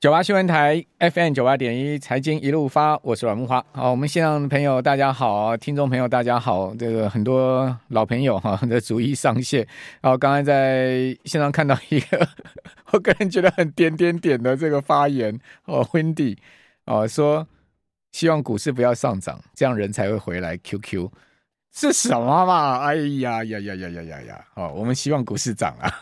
九八新闻台 FM 九八点一财经一路发，我是阮慕驊。好，我们线上的朋友大家好，听众朋友大家好，这个很多老朋友哈的逐一上线。然后刚才在线上看到一个，我个人觉得很点点点的这个发言哦，windy 哦说希望股市不要上涨，这样人才会回来。QQ 是什么嘛？哎呀呀呀呀呀呀呀！哦，我们希望股市涨啊。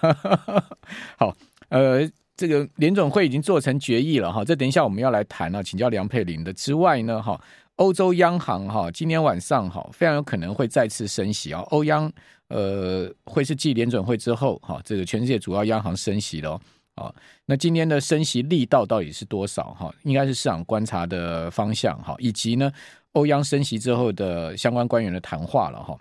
好，呃。这个联总会已经做成决议了哈，这等一下我们要来谈了，请教梁佩玲的之外呢哈，欧洲央行哈今天晚上哈非常有可能会再次升息啊，欧央呃会是继联准会之后哈这个全世界主要央行升息了啊，那今天的升息力道到底是多少哈？应该是市场观察的方向哈，以及呢欧央升息之后的相关官员的谈话了哈。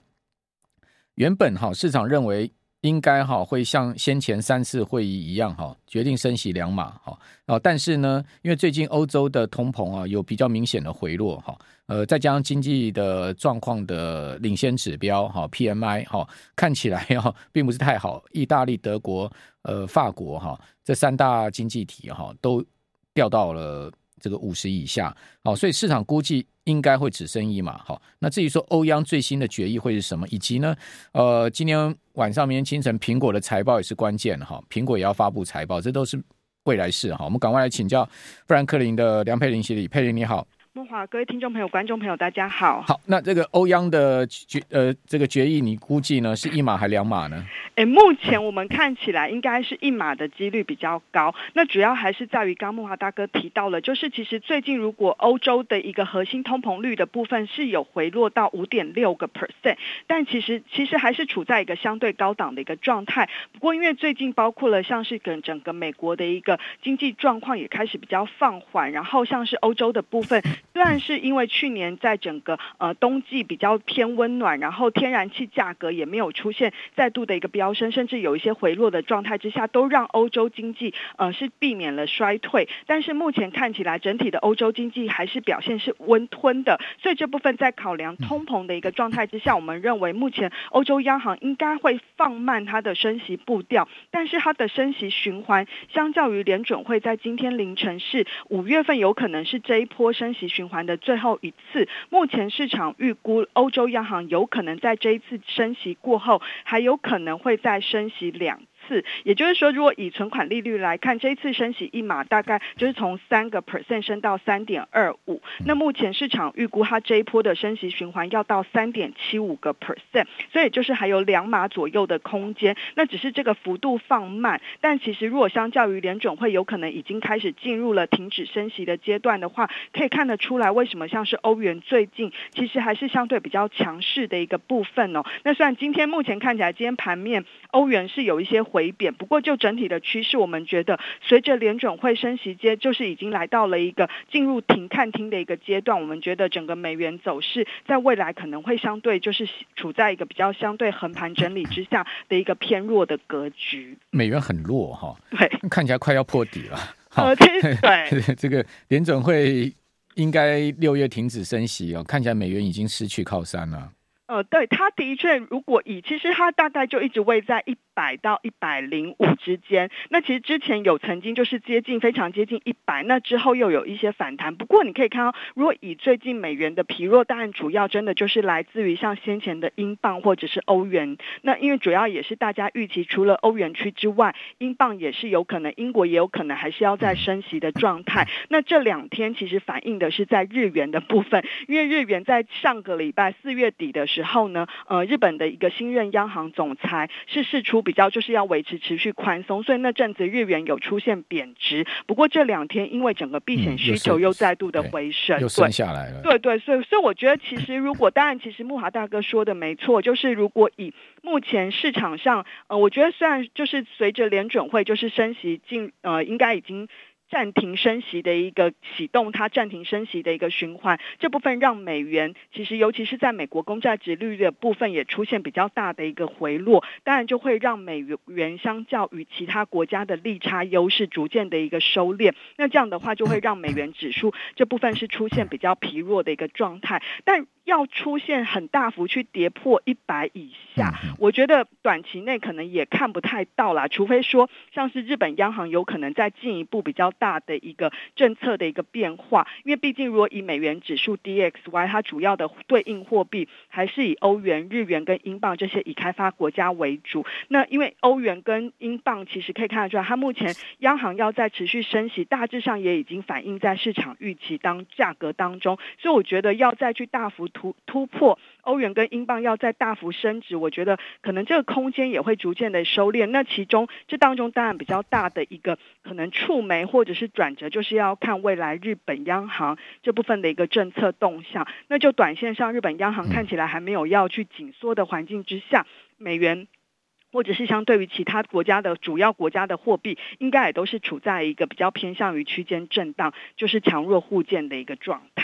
原本哈市场认为。应该哈会像先前三次会议一样哈，决定升息两码哈。啊，但是呢，因为最近欧洲的通膨啊有比较明显的回落哈，呃，再加上经济的状况的领先指标哈 PMI 哈看起来哈 并不是太好，意大利、德国、呃法国哈这三大经济体哈都掉到了这个五十以下，好，所以市场估计。应该会只生一码，好。那至于说欧央最新的决议会是什么，以及呢，呃，今天晚上、明天清晨，苹果的财报也是关键哈。苹果也要发布财报，这都是未来事哈。我们赶快来请教富兰克林的梁佩玲协理，佩玲你好。慕驊，各位听众朋友、观众朋友，大家好。好，那这个欧央的决呃这个决议，你估计呢是一码还两码呢？诶，目前我们看起来应该是一码的几率比较高。那主要还是在于刚木华大哥提到了，就是其实最近如果欧洲的一个核心通膨率的部分是有回落到五点六个 percent，但其实其实还是处在一个相对高档的一个状态。不过因为最近包括了像是跟整个美国的一个经济状况也开始比较放缓，然后像是欧洲的部分。虽然是因为去年在整个呃冬季比较偏温暖，然后天然气价格也没有出现再度的一个飙升，甚至有一些回落的状态之下，都让欧洲经济呃是避免了衰退。但是目前看起来，整体的欧洲经济还是表现是温吞的。所以这部分在考量通膨的一个状态之下，我们认为目前欧洲央行应该会放慢它的升息步调，但是它的升息循环相较于联准会在今天凌晨是五月份有可能是这一波升息循环。的最后一次，目前市场预估欧洲央行有可能在这一次升息过后，还有可能会再升息两。次，也就是说，如果以存款利率来看，这一次升息一码大概就是从三个 percent 升到三点二五。那目前市场预估它这一波的升息循环要到三点七五个 percent，所以就是还有两码左右的空间。那只是这个幅度放慢，但其实如果相较于联准会有可能已经开始进入了停止升息的阶段的话，可以看得出来为什么像是欧元最近其实还是相对比较强势的一个部分哦。那虽然今天目前看起来今天盘面欧元是有一些。回贬，不过就整体的趋势，我们觉得随着联准会升息阶，就是已经来到了一个进入停看听的一个阶段。我们觉得整个美元走势在未来可能会相对就是处在一个比较相对横盘整理之下的一个偏弱的格局。美元很弱哈，对，看起来快要破底了。呃，对，这个联准会应该六月停止升息哦，看起来美元已经失去靠山了。呃，对，它的确，如果以其实它大概就一直位在一百到一百零五之间。那其实之前有曾经就是接近非常接近一百，那之后又有一些反弹。不过你可以看到，如果以最近美元的疲弱，当然主要真的就是来自于像先前的英镑或者是欧元。那因为主要也是大家预期，除了欧元区之外，英镑也是有可能，英国也有可能还是要在升息的状态。那这两天其实反映的是在日元的部分，因为日元在上个礼拜四月底的时候。呢，呃，日本的一个新任央行总裁是释出比较就是要维持持续宽松，所以那阵子日元有出现贬值。不过这两天因为整个避险需求又再度的回升，嗯、又升下来了。对对，所以所以我觉得其实如果当然，其实木华大哥说的没错，就是如果以目前市场上，呃，我觉得虽然就是随着联准会就是升息进，呃，应该已经。暂停升息的一个启动，它暂停升息的一个循环，这部分让美元其实尤其是在美国公债殖利率的部分也出现比较大的一个回落，当然就会让美元相较于其他国家的利差优势逐渐的一个收敛，那这样的话就会让美元指数这部分是出现比较疲弱的一个状态，但。要出现很大幅去跌破一百以下，我觉得短期内可能也看不太到啦，除非说像是日本央行有可能再进一步比较大的一个政策的一个变化，因为毕竟如果以美元指数 DXY，它主要的对应货币还是以欧元、日元跟英镑这些已开发国家为主。那因为欧元跟英镑其实可以看得出来，它目前央行要在持续升息，大致上也已经反映在市场预期当价格当中，所以我觉得要再去大幅突突破欧元跟英镑要再大幅升值，我觉得可能这个空间也会逐渐的收敛。那其中这当中当然比较大的一个可能触媒或者是转折，就是要看未来日本央行这部分的一个政策动向。那就短线上，日本央行看起来还没有要去紧缩的环境之下，美元或者是相对于其他国家的主要国家的货币，应该也都是处在一个比较偏向于区间震荡，就是强弱互见的一个状态。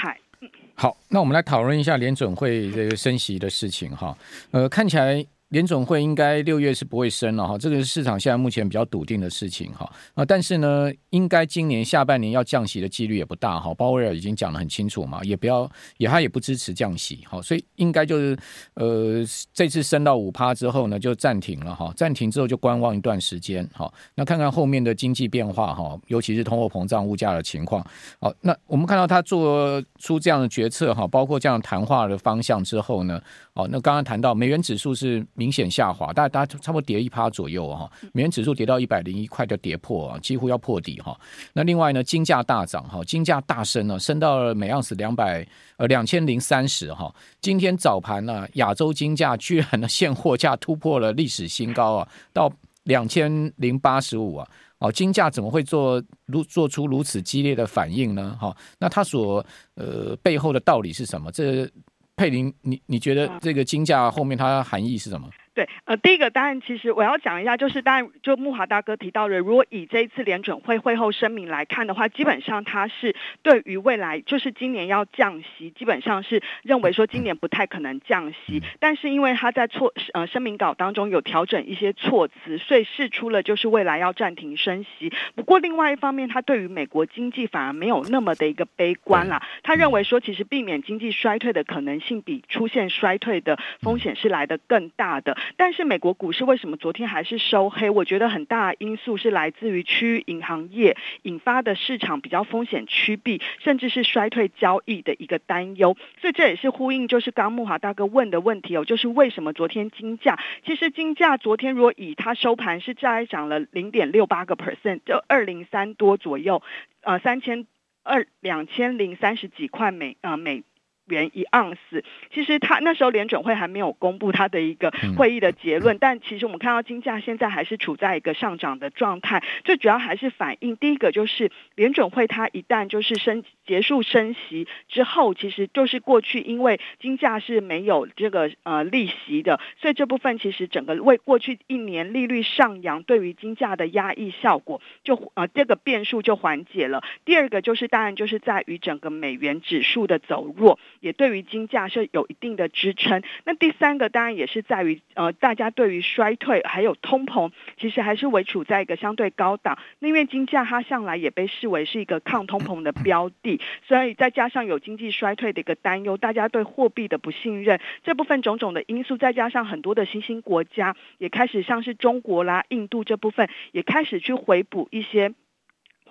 好，那我们来讨论一下联准会这个升息的事情哈。呃，看起来。联准会应该六月是不会升了哈，这个是市场现在目前比较笃定的事情哈啊，但是呢，应该今年下半年要降息的几率也不大哈。鲍威尔已经讲得很清楚嘛，也不要也他也不支持降息哈，所以应该就是呃这次升到五趴之后呢就暂停了哈，暂停之后就观望一段时间哈，那看看后面的经济变化哈，尤其是通货膨胀、物价的情况。好，那我们看到他做出这样的决策哈，包括这样谈话的方向之后呢，哦，那刚刚谈到美元指数是。明显下滑，大概大家差不多跌一趴左右哈，美元指数跌到一百零一块就跌破啊，几乎要破底哈。那另外呢，金价大涨哈，金价大升呢，升到了每盎司两百呃两千零三十哈。今天早盘呢，亚洲金价居然呢现货价突破了历史新高啊，到两千零八十五啊。哦，金价怎么会做如做出如此激烈的反应呢？哈，那它所呃背后的道理是什么？这佩林，你你觉得这个金价后面它的含义是什么？对，呃，第一个当然，其实我要讲一下，就是当然，就木华大哥提到的，如果以这一次联准会会后声明来看的话，基本上他是对于未来，就是今年要降息，基本上是认为说今年不太可能降息，但是因为他在措呃声明稿当中有调整一些措辞，所以释出了就是未来要暂停升息。不过另外一方面，他对于美国经济反而没有那么的一个悲观啦，他认为说其实避免经济衰退的可能性比出现衰退的风险是来的更大的。但是美国股市为什么昨天还是收黑？我觉得很大因素是来自于区域银行业引发的市场比较风险趋避，甚至是衰退交易的一个担忧。所以这也是呼应，就是刚木华大哥问的问题哦，就是为什么昨天金价？其实金价昨天如果以它收盘是再涨了零点六八个 percent，就二零三多左右，呃，三千二两千零三十几块美呃美。元一盎司，其实它那时候联准会还没有公布它的一个会议的结论，但其实我们看到金价现在还是处在一个上涨的状态，最主要还是反映第一个就是联准会它一旦就是升结束升息之后，其实就是过去因为金价是没有这个呃利息的，所以这部分其实整个为过去一年利率上扬对于金价的压抑效果就呃这个变数就缓解了。第二个就是当然就是在于整个美元指数的走弱。也对于金价是有一定的支撑。那第三个当然也是在于，呃，大家对于衰退还有通膨，其实还是维处在一个相对高档。那因为金价它向来也被视为是一个抗通膨的标的，所以再加上有经济衰退的一个担忧，大家对货币的不信任，这部分种种的因素，再加上很多的新兴国家也开始像是中国啦、印度这部分也开始去回补一些。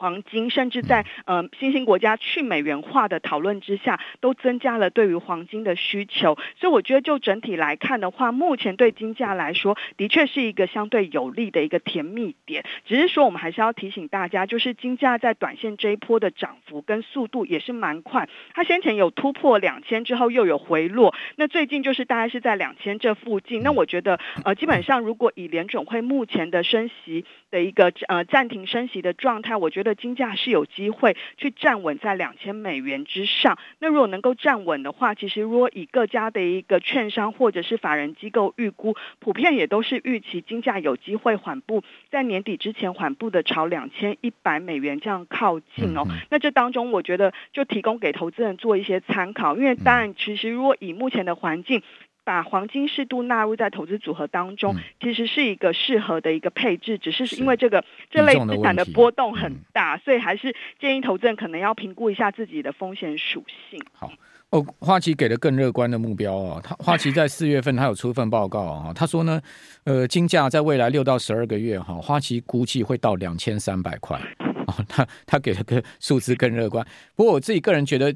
黄金甚至在呃新兴国家去美元化的讨论之下，都增加了对于黄金的需求。所以我觉得就整体来看的话，目前对金价来说，的确是一个相对有利的一个甜蜜点。只是说我们还是要提醒大家，就是金价在短线这一波的涨幅跟速度也是蛮快。它先前有突破两千之后又有回落，那最近就是大概是在两千这附近。那我觉得呃基本上如果以联准会目前的升息的一个呃暂停升息的状态，我觉得。金价是有机会去站稳在两千美元之上。那如果能够站稳的话，其实如果以各家的一个券商或者是法人机构预估，普遍也都是预期金价有机会缓步在年底之前缓步的朝两千一百美元这样靠近哦。那这当中，我觉得就提供给投资人做一些参考，因为当然，其实如果以目前的环境。把黄金适度纳入在投资组合当中，嗯、其实是一个适合的一个配置，只是因为这个这类资产的波动很大，所以还是建议投资人可能要评估一下自己的风险属性。好。哦，花旗给了更乐观的目标哦。他花旗在四月份他有出一份报告啊，他说呢，呃，金价在未来六到十二个月哈，花旗估计会到两千三百块哦。他他给了个数字更乐观。不过我自己个人觉得，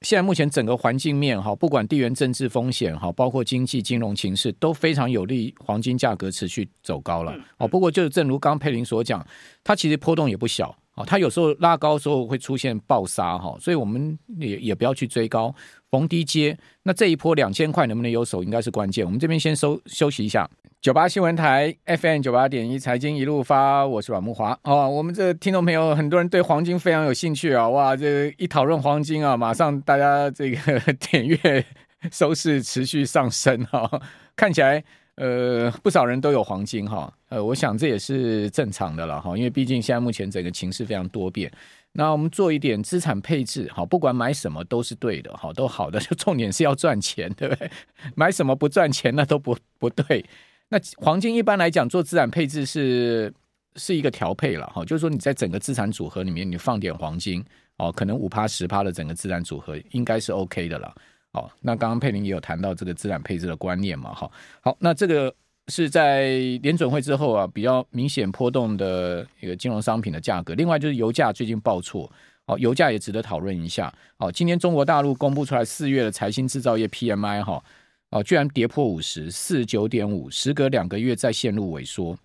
现在目前整个环境面哈，不管地缘政治风险哈，包括经济金融情势，都非常有利黄金价格持续走高了哦。不过就是正如刚刚佩林所讲，它其实波动也不小。它有时候拉高时候会出现暴杀哈，所以我们也也不要去追高，逢低接。那这一波两千块能不能有手，应该是关键。我们这边先收休息一下。九八新闻台 FM 九八点一财经一路发，我是阮慕华哦。我们这听众朋友很多人对黄金非常有兴趣啊，哇，这一讨论黄金啊，马上大家这个 点阅收视持续上升哈，看起来。呃，不少人都有黄金哈，呃，我想这也是正常的了哈，因为毕竟现在目前整个情势非常多变。那我们做一点资产配置，哈，不管买什么都是对的，哈，都好的，就重点是要赚钱，对不对？买什么不赚钱那都不不对。那黄金一般来讲做资产配置是是一个调配了哈，就是说你在整个资产组合里面你放点黄金哦，可能五趴十趴的整个资产组合应该是 OK 的了。好，那刚刚佩林也有谈到这个资产配置的观念嘛，哈，好，那这个是在联准会之后啊，比较明显波动的一个金融商品的价格。另外就是油价最近报错，好，油价也值得讨论一下。好，今天中国大陆公布出来四月的财新制造业 PMI 哈，哦，居然跌破五十，四九点五，时隔两个月再陷入萎缩，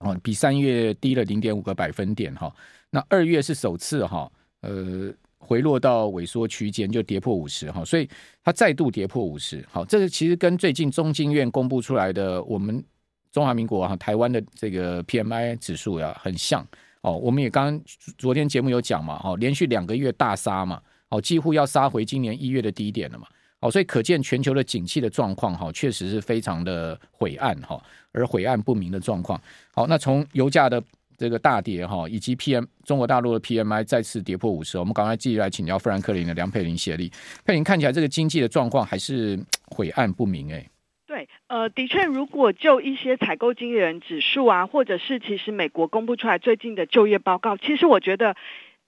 哦，比三月低了零点五个百分点哈。那二月是首次哈，呃。回落到萎缩区间，就跌破五十哈，所以它再度跌破五十。好，这个其实跟最近中经院公布出来的我们中华民国哈台湾的这个 PMI 指数呀很像哦。我们也刚昨天节目有讲嘛，哦，连续两个月大杀嘛，哦，几乎要杀回今年一月的低点了嘛。哦，所以可见全球的景气的状况哈，确实是非常的晦暗哈，而晦暗不明的状况。好，那从油价的。这个大跌哈，以及 PM 中国大陆的 PMI 再次跌破五十，我们赶快继续来请教富兰克林的梁佩玲协力。佩玲看起来这个经济的状况还是晦暗不明哎。对，呃，的确，如果就一些采购经理人指数啊，或者是其实美国公布出来最近的就业报告，其实我觉得。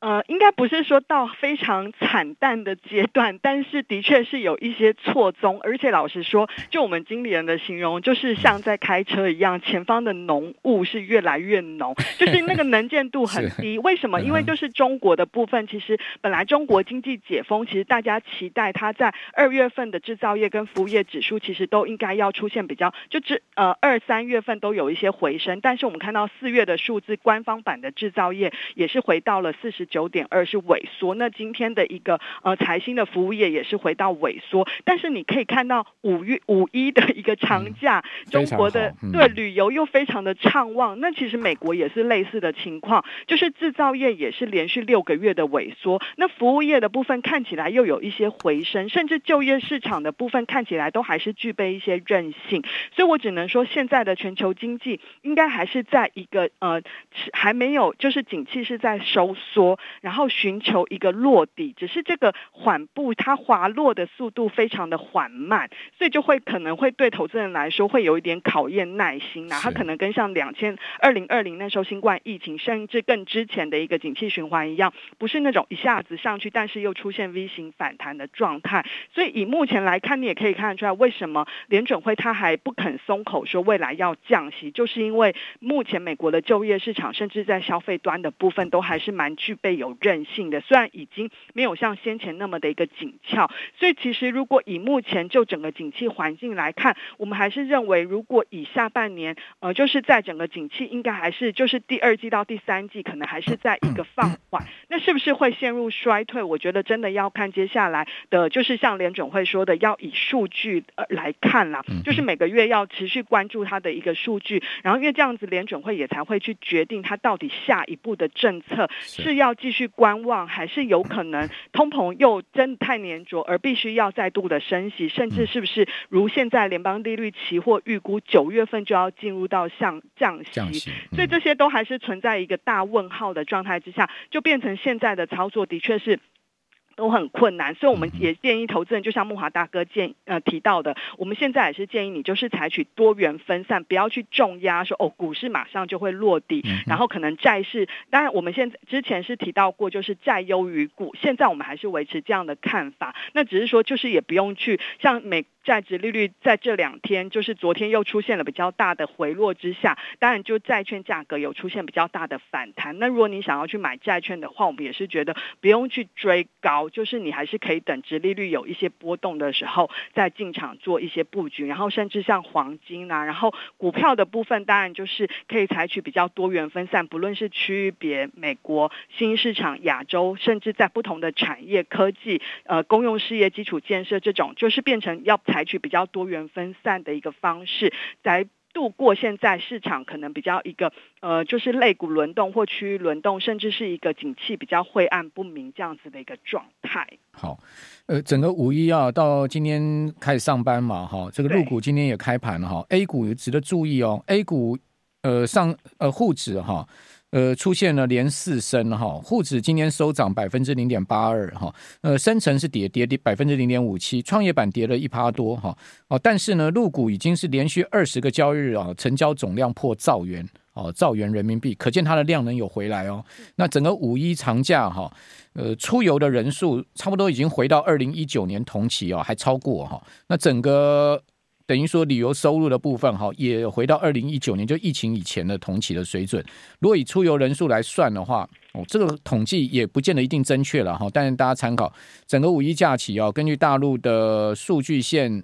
呃，应该不是说到非常惨淡的阶段，但是的确是有一些错综，而且老实说，就我们经理人的形容，就是像在开车一样，前方的浓雾是越来越浓，就是那个能见度很 低。为什么？因为就是中国的部分，其实本来中国经济解封，其实大家期待它在二月份的制造业跟服务业指数，其实都应该要出现比较，就这呃二三月份都有一些回升，但是我们看到四月的数字，官方版的制造业也是回到了四十。九点二是萎缩，那今天的一个呃财新的服务业也是回到萎缩，但是你可以看到五月五一的一个长假，嗯、中国的、嗯、对旅游又非常的畅旺，那其实美国也是类似的情况，就是制造业也是连续六个月的萎缩，那服务业的部分看起来又有一些回升，甚至就业市场的部分看起来都还是具备一些韧性，所以我只能说现在的全球经济应该还是在一个呃还没有就是景气是在收缩。然后寻求一个落底，只是这个缓步，它滑落的速度非常的缓慢，所以就会可能会对投资人来说会有一点考验耐心呐。它可能跟像两千二零二零那时候新冠疫情，甚至更之前的一个景气循环一样，不是那种一下子上去，但是又出现 V 型反弹的状态。所以以目前来看，你也可以看得出来，为什么联准会它还不肯松口说未来要降息，就是因为目前美国的就业市场，甚至在消费端的部分，都还是蛮具备有韧性的，虽然已经没有像先前那么的一个紧俏，所以其实如果以目前就整个景气环境来看，我们还是认为，如果以下半年，呃，就是在整个景气应该还是就是第二季到第三季，可能还是在一个放缓，那是不是会陷入衰退？我觉得真的要看接下来的，就是像联准会说的，要以数据呃来看啦，就是每个月要持续关注它的一个数据，然后因为这样子联准会也才会去决定它到底下一步的政策是要继续。观望还是有可能，通膨又真的太粘着，而必须要再度的升息，甚至是不是如现在联邦利率期货预估九月份就要进入到像降息，降息，所以这些都还是存在一个大问号的状态之下，就变成现在的操作的确是。都很困难，所以我们也建议投资人，就像木华大哥建呃提到的，我们现在也是建议你，就是采取多元分散，不要去重压，说哦股市马上就会落底，然后可能债市，当然我们现在之前是提到过，就是债优于股，现在我们还是维持这样的看法，那只是说就是也不用去像美债值利率在这两天，就是昨天又出现了比较大的回落之下，当然就债券价格有出现比较大的反弹，那如果你想要去买债券的话，我们也是觉得不用去追高。就是你还是可以等值利率有一些波动的时候再进场做一些布局，然后甚至像黄金啊，然后股票的部分当然就是可以采取比较多元分散，不论是区别、美国、新市场、亚洲，甚至在不同的产业、科技、呃公用事业、基础建设这种，就是变成要采取比较多元分散的一个方式来。度过现在市场可能比较一个呃，就是类股轮动或区域轮动，甚至是一个景气比较晦暗不明这样子的一个状态。好，呃，整个五一啊，到今天开始上班嘛，哈，这个入股今天也开盘了哈，A 股也值得注意哦，A 股呃上呃沪指哈。呃，出现了连四升哈，沪指今天收涨百分之零点八二哈，呃，深成是跌跌跌百分之零点五七，创业板跌了一趴多哈，哦，但是呢，陆股已经是连续二十个交易日啊，成交总量破兆元哦，兆元人民币，可见它的量能有回来哦。那整个五一长假哈，呃，出游的人数差不多已经回到二零一九年同期哦，还超过哈。那整个。等于说旅游收入的部分哈，也回到二零一九年就疫情以前的同期的水准。如果以出游人数来算的话，哦，这个统计也不见得一定正确了哈。但是大家参考整个五一假期啊，根据大陆的数据线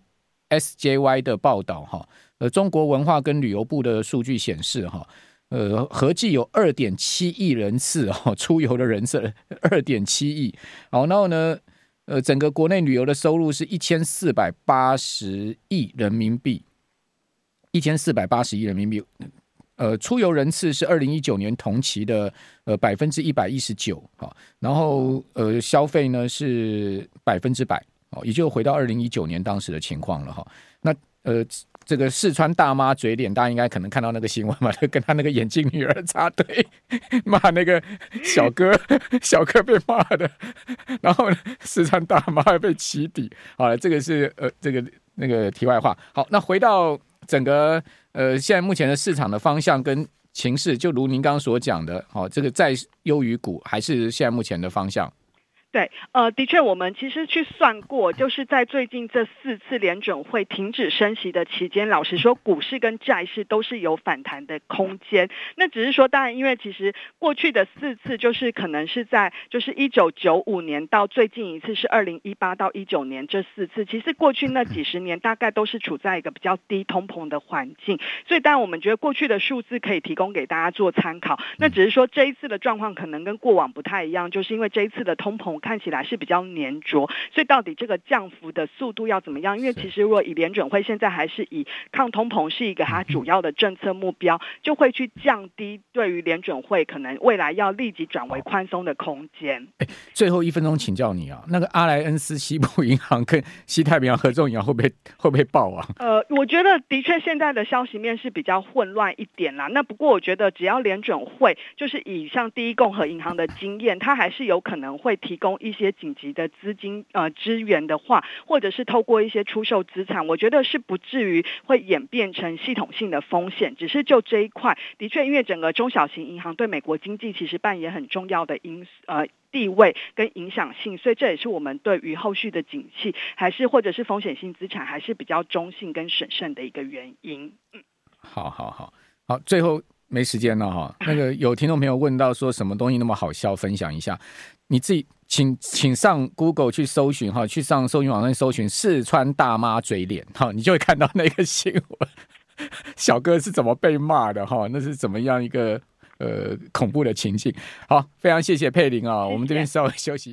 SJY 的报道哈，呃，中国文化跟旅游部的数据显示哈，呃，合计有二点七亿人次哈出游的人次二点七亿。好，然后呢？呃，整个国内旅游的收入是一千四百八十亿人民币，一千四百八十亿人民币。呃，出游人次是二零一九年同期的呃百分之一百一十九，好，然后呃消费呢是百分之百，哦，也就回到二零一九年当时的情况了哈。那呃。这个四川大妈嘴脸，大家应该可能看到那个新闻嘛，就跟他那个眼镜女儿插队，骂那个小哥，小哥被骂的，然后呢四川大妈被起底。好了，这个是呃，这个那个题外话。好，那回到整个呃，现在目前的市场的方向跟情势，就如您刚刚所讲的，好，这个债优于股还是现在目前的方向。对，呃，的确，我们其实去算过，就是在最近这四次联准会停止升息的期间，老实说，股市跟债市都是有反弹的空间。那只是说，当然，因为其实过去的四次，就是可能是在就是一九九五年到最近一次是二零一八到一九年这四次，其实过去那几十年大概都是处在一个比较低通膨的环境。所以，当然我们觉得过去的数字可以提供给大家做参考。那只是说这一次的状况可能跟过往不太一样，就是因为这一次的通膨。看起来是比较粘着，所以到底这个降幅的速度要怎么样？因为其实如果以联准会现在还是以抗通膨是一个它 主要的政策目标，就会去降低对于联准会可能未来要立即转为宽松的空间。哎，最后一分钟请教你啊，那个阿莱恩斯西部银行跟西太平洋合众银行会不会会不会爆啊？呃，我觉得的确现在的消息面是比较混乱一点啦。那不过我觉得只要联准会就是以像第一共和银行的经验，它还是有可能会提供。一些紧急的资金呃支援的话，或者是透过一些出售资产，我觉得是不至于会演变成系统性的风险。只是就这一块，的确，因为整个中小型银行对美国经济其实扮演很重要的因呃地位跟影响性，所以这也是我们对于后续的景气还是或者是风险性资产还是比较中性跟审慎的一个原因。嗯，好好好好，最后没时间了哈。那个有听众朋友问到说什么东西那么好笑，分享一下。你自己请请上 Google 去搜寻哈，去上搜寻网站搜寻四川大妈嘴脸哈，你就会看到那个新闻，小哥是怎么被骂的哈，那是怎么样一个呃恐怖的情境。好，非常谢谢佩玲啊，我们这边稍微休息。